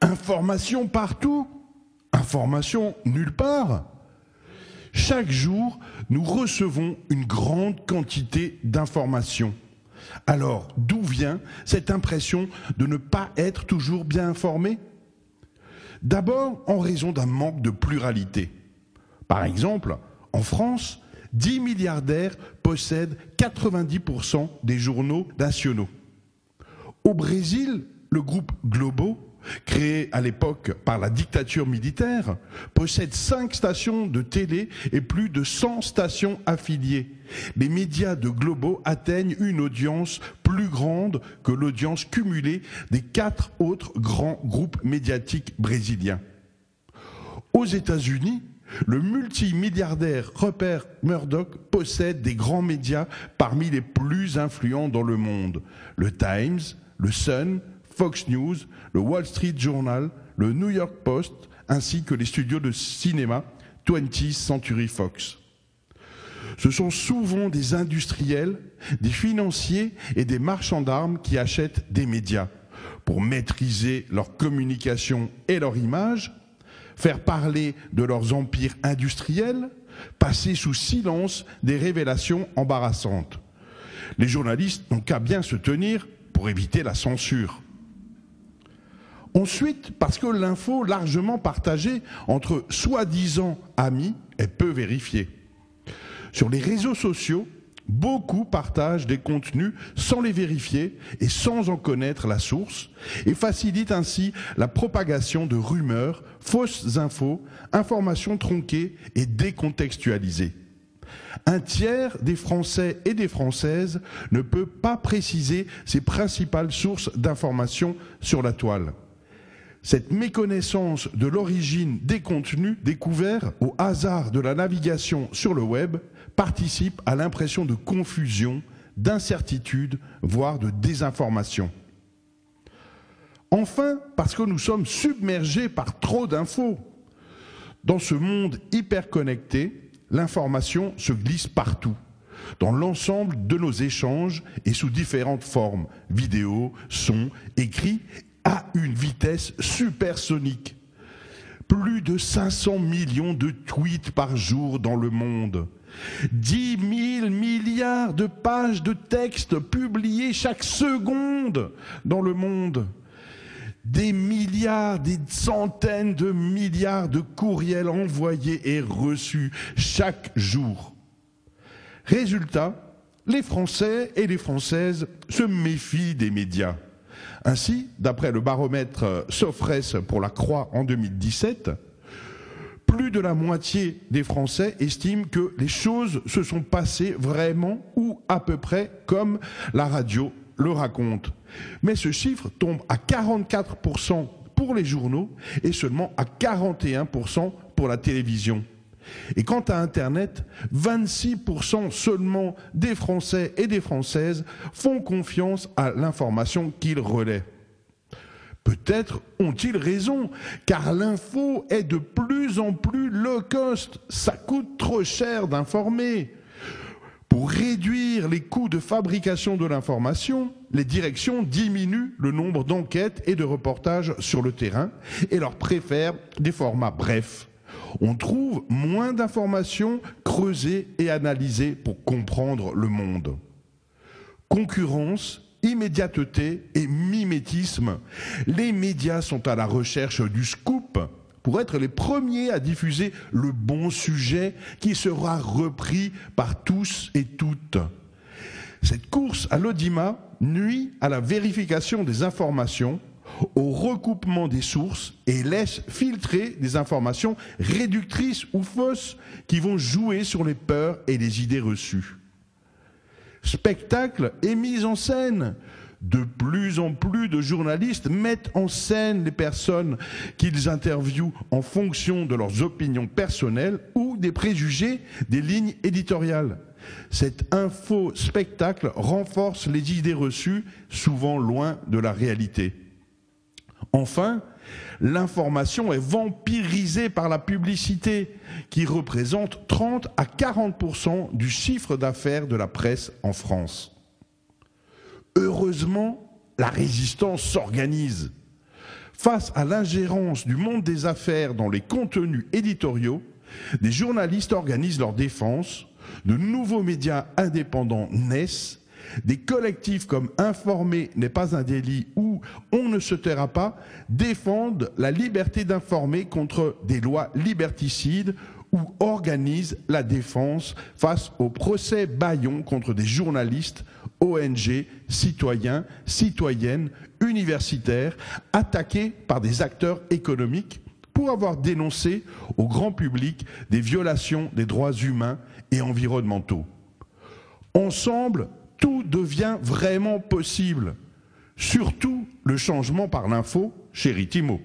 Information partout, information nulle part. Chaque jour, nous recevons une grande quantité d'informations. Alors, d'où vient cette impression de ne pas être toujours bien informé? D'abord, en raison d'un manque de pluralité. Par exemple, en France, 10 milliardaires possèdent 90% des journaux nationaux. Au Brésil, le groupe Globo créé à l'époque par la dictature militaire, possède cinq stations de télé et plus de 100 stations affiliées. Les médias de Globo atteignent une audience plus grande que l'audience cumulée des quatre autres grands groupes médiatiques brésiliens. Aux États-Unis, le multimilliardaire Rupert Murdoch possède des grands médias parmi les plus influents dans le monde. Le Times, le Sun, Fox News, le Wall Street Journal, le New York Post, ainsi que les studios de cinéma 20th Century Fox. Ce sont souvent des industriels, des financiers et des marchands d'armes qui achètent des médias pour maîtriser leur communication et leur image, faire parler de leurs empires industriels, passer sous silence des révélations embarrassantes. Les journalistes n'ont qu'à bien se tenir pour éviter la censure. Ensuite, parce que l'info largement partagée entre soi-disant amis est peu vérifiée. Sur les réseaux sociaux, beaucoup partagent des contenus sans les vérifier et sans en connaître la source et facilitent ainsi la propagation de rumeurs, fausses infos, informations tronquées et décontextualisées. Un tiers des Français et des Françaises ne peut pas préciser ses principales sources d'informations sur la toile. Cette méconnaissance de l'origine des contenus découverts au hasard de la navigation sur le web participe à l'impression de confusion, d'incertitude, voire de désinformation. Enfin, parce que nous sommes submergés par trop d'infos. Dans ce monde hyper connecté, l'information se glisse partout, dans l'ensemble de nos échanges et sous différentes formes, vidéos, sons, écrits à une vitesse supersonique. Plus de 500 millions de tweets par jour dans le monde. 10 000 milliards de pages de texte publiées chaque seconde dans le monde. Des milliards, des centaines de milliards de courriels envoyés et reçus chaque jour. Résultat, les Français et les Françaises se méfient des médias. Ainsi, d'après le baromètre euh, Sofres pour la Croix en 2017, plus de la moitié des Français estiment que les choses se sont passées vraiment ou à peu près comme la radio le raconte. Mais ce chiffre tombe à 44% pour les journaux et seulement à 41% pour la télévision. Et quant à Internet, 26% seulement des Français et des Françaises font confiance à l'information qu'ils relaient. Peut-être ont-ils raison, car l'info est de plus en plus low cost. Ça coûte trop cher d'informer. Pour réduire les coûts de fabrication de l'information, les directions diminuent le nombre d'enquêtes et de reportages sur le terrain et leur préfèrent des formats brefs on trouve moins d'informations creusées et analysées pour comprendre le monde. Concurrence, immédiateté et mimétisme. Les médias sont à la recherche du scoop pour être les premiers à diffuser le bon sujet qui sera repris par tous et toutes. Cette course à l'audimat nuit à la vérification des informations au recoupement des sources et laisse filtrer des informations réductrices ou fausses qui vont jouer sur les peurs et les idées reçues. Spectacle et mise en scène. De plus en plus de journalistes mettent en scène les personnes qu'ils interviewent en fonction de leurs opinions personnelles ou des préjugés des lignes éditoriales. Cet info-spectacle renforce les idées reçues, souvent loin de la réalité. Enfin, l'information est vampirisée par la publicité, qui représente 30 à 40% du chiffre d'affaires de la presse en France. Heureusement, la résistance s'organise. Face à l'ingérence du monde des affaires dans les contenus éditoriaux, des journalistes organisent leur défense, de nouveaux médias indépendants naissent, des collectifs comme Informer n'est pas un délit ou On ne se taira pas défendent la liberté d'informer contre des lois liberticides ou organisent la défense face au procès Bayon contre des journalistes, ONG, citoyens, citoyennes, universitaires, attaqués par des acteurs économiques pour avoir dénoncé au grand public des violations des droits humains et environnementaux. Ensemble, devient vraiment possible, surtout le changement par l'info, chéri Timo.